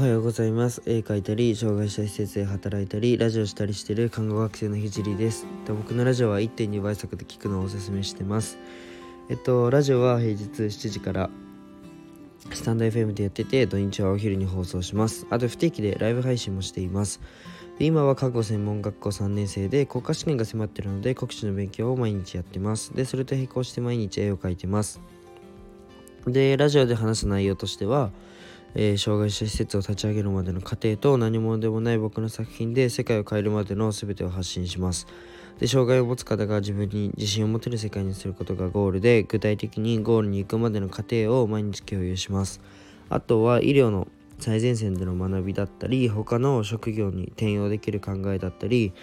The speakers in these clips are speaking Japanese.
はようございます。絵描いたり障害者施設で働いたりラジオしたりしてる看護学生のひじりです。僕のラジオは1.2倍速で聞くのをおすすめしてます。えっとラジオは平日7時からスタンド FM でやってて土日はお昼に放送します。あと不定期でライブ配信もしています。今は看護専門学校3年生で国家試験が迫ってるので国試の勉強を毎日やってます。でそれと並行して毎日絵を描いてます。でラジオで話す内容としては、えー、障害者施設を立ち上げるまでの過程と何者でもない僕の作品で世界を変えるまでの全てを発信します。で障害を持つ方が自分に自信を持てる世界にすることがゴールで具体的にゴールに行くまでの過程を毎日共有します。あとは医療の最前線での学びだったり他の職業に転用できる考えだったり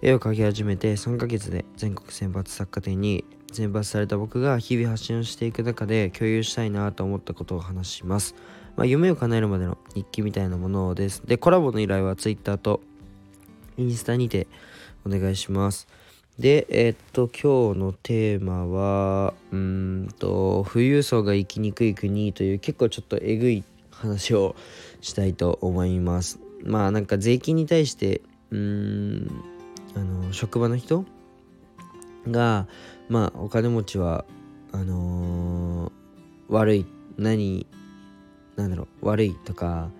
絵を描き始めて3ヶ月で全国選抜作家展に選抜された僕が日々発信をしていく中で共有したいなと思ったことを話します、まあ、夢を叶えるまでの日記みたいなものです。でコラボの依頼は Twitter とインスタにてお願いします。で、えー、っと、今日のテーマは、うんと、富裕層が生きにくい国という結構ちょっとえぐい話をしたいと思います。まあなんか税金に対してうんあの職場の人がまあお金持ちはあのー、悪い何なんだろう悪いとか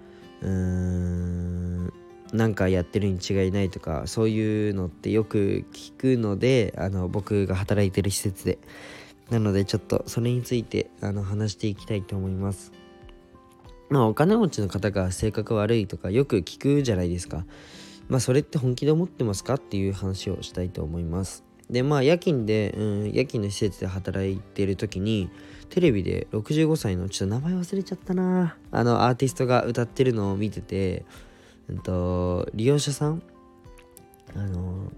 うーんなんかやってるに違いないとかそういうのってよく聞くのであの僕が働いてる施設でなのでちょっとそれについてあの話していきたいと思います。まあお金持ちの方が性格悪いとかよく聞くじゃないですか。まあそれって本気で思ってますか？っていう話をしたいと思います。でまあ夜勤で、うん、夜勤の施設で働いてる時にテレビで65歳のちょっと名前忘れちゃったな。あのアーティストが歌ってるのを見てて、うんと、利用者さん？あの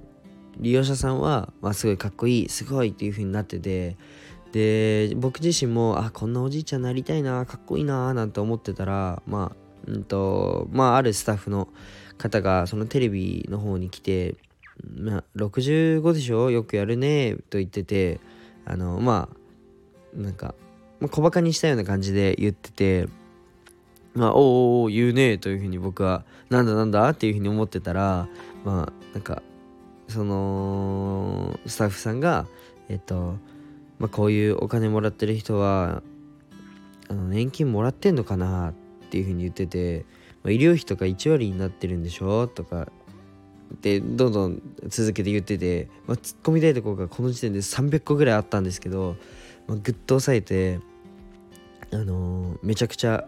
利用者さんは、まあ、すごいかっこいいすごいっていう風になっててで僕自身もあこんなおじいちゃんなりたいなかっこいいななんて思ってたらまあうんとまああるスタッフの方がそのテレビの方に来て「まあ、65でしょ？よくやるね」と言っててあのまあなんか、まあ、小バカにしたような感じで言ってて「まあ、おお言うね」というふうに僕は「なんだなんだ?」っていうふうに思ってたらまあなんかそのスタッフさんがえっとまあ、こういうお金もらってる人はあの年金もらってんのかなっていうふうに言ってて、まあ、医療費とか1割になってるんでしょ？とかでどんどん続けて言ってて、まあ、突っ込みたいところがこの時点で300個ぐらいあったんですけど、まあ、ぐっと抑えて、あのー、めちゃくちゃ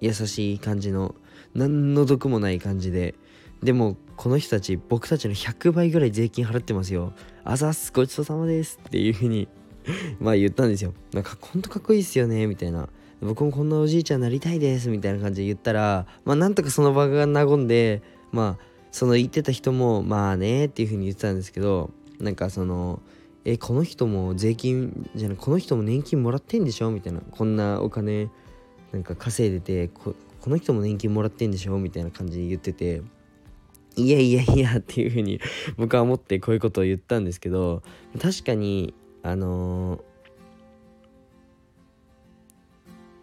優しい感じの何の毒もない感じででもこの人たち僕たちの100倍ぐらい税金払ってますよあざっすごちそうさまですっていうふうに まあ言ったんですよ。なんかほんとかっこいいっすよねみたいな。僕もこんなおじいちゃんなりたいですみたいな感じで言ったら、まあなんとかその場が和んで、まあその言ってた人もまあねっていう風に言ってたんですけど、なんかその、え、この人も税金じゃない、この人も年金もらってんでしょみたいな。こんなお金なんか稼いでてこ、この人も年金もらってんでしょみたいな感じで言ってて、いやいやいやっていう風に僕は思ってこういうことを言ったんですけど、確かにあの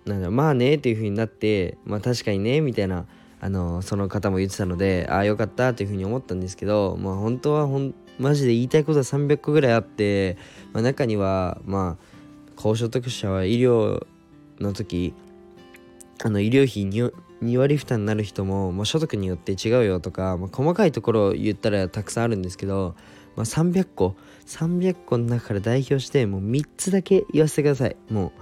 ー、なんだまあねっていう風になってまあ確かにねみたいなあのー、その方も言ってたのでああよかったっていう風に思ったんですけどまあ本当はほんマジで言いたいことは300個ぐらいあって、まあ、中にはまあ高所得者は医療の時あの医療費 2, 2割負担になる人も、まあ、所得によって違うよとか、まあ、細かいところを言ったらたくさんあるんですけどまあ、300個300個の中から代表してもう3つだけ言わせてください。も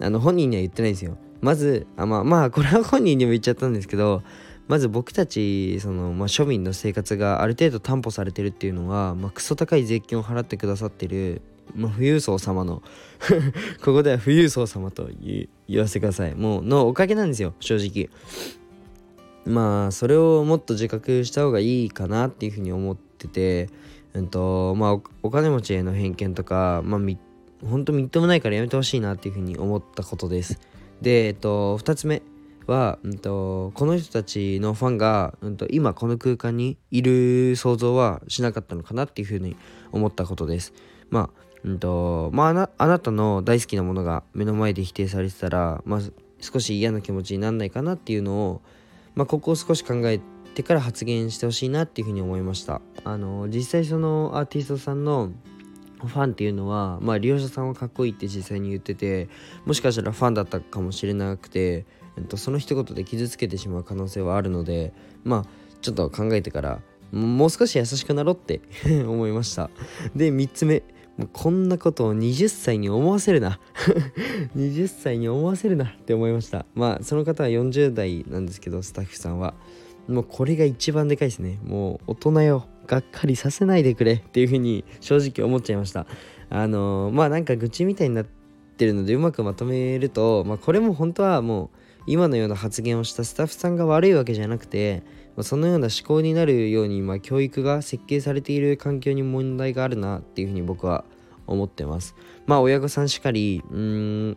うあの本人には言ってないですよまずあまあまあこれは本人にも言っちゃったんですけどまず僕たちその、まあ、庶民の生活がある程度担保されてるっていうのは、まあ、クソ高い税金を払ってくださってる、まあ、富裕層様の ここでは富裕層様と言わせてくださいもうのおかげなんですよ正直まあそれをもっと自覚した方がいいかなっていうふうに思っててうんとまあ、お金持ちへの偏見とか、まあ、み本当みっともないからやめてほしいなっていうふうに思ったことです。で、えっと、2つ目は、うんと、この人たちのファンが、うんと、今この空間にいる想像はしなかったのかなっていうふうに思ったことです。まあ、うんとまあ、なあなたの大好きなものが目の前で否定されてたら、まあ、少し嫌な気持ちにならないかなっていうのを、まあ、ここを少し考えてから発言してほしいなっていうふうに思いましたあの実際そのアーティストさんのファンっていうのは、まあ、利用者さんはかっこいいって実際に言っててもしかしたらファンだったかもしれなくて、えっと、その一言で傷つけてしまう可能性はあるのでまあちょっと考えてからもう少し優しくなろうって 思いました。で3つ目。こんなことを20歳に思わせるな。20歳に思わせるなって思いました。まあその方は40代なんですけどスタッフさんは。もうこれが一番でかいですね。もう大人よ。がっかりさせないでくれっていうふうに正直思っちゃいました。あのー、まあなんか愚痴みたいになってるのでうまくまとめると、まあ、これも本当はもう今のような発言をしたスタッフさんが悪いわけじゃなくて、まあ、そのような思考になるように、まあ、教育が設計されている環境に問題があるなっていうふうに僕は思ってます。まあ親御さんしかりうん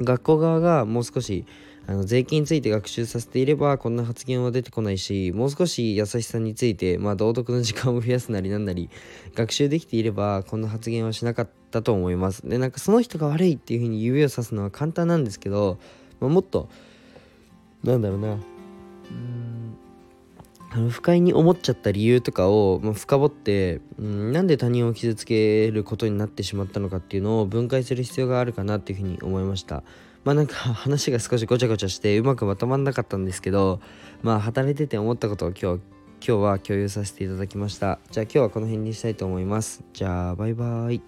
学校側がもう少しあの税金について学習させていればこんな発言は出てこないしもう少し優しさについて、まあ、道徳の時間を増やすなりなんなり学習できていればこんな発言はしなかったと思います。でなんかその人が悪いっていうふうに指をさすのは簡単なんですけど、まあ、もっとなんだろうな。うんあの不快に思っちゃった理由とかを、まあ、深掘って、うん、なんで他人を傷つけることになってしまったのかっていうのを分解する必要があるかなっていうふうに思いました。まあなんか話が少しごちゃごちゃしてうまくまとまんなかったんですけどまあ働いてて思ったことを今日今日は共有させていただきました。じゃあ今日はこの辺にしたいと思います。じゃあバイバーイ。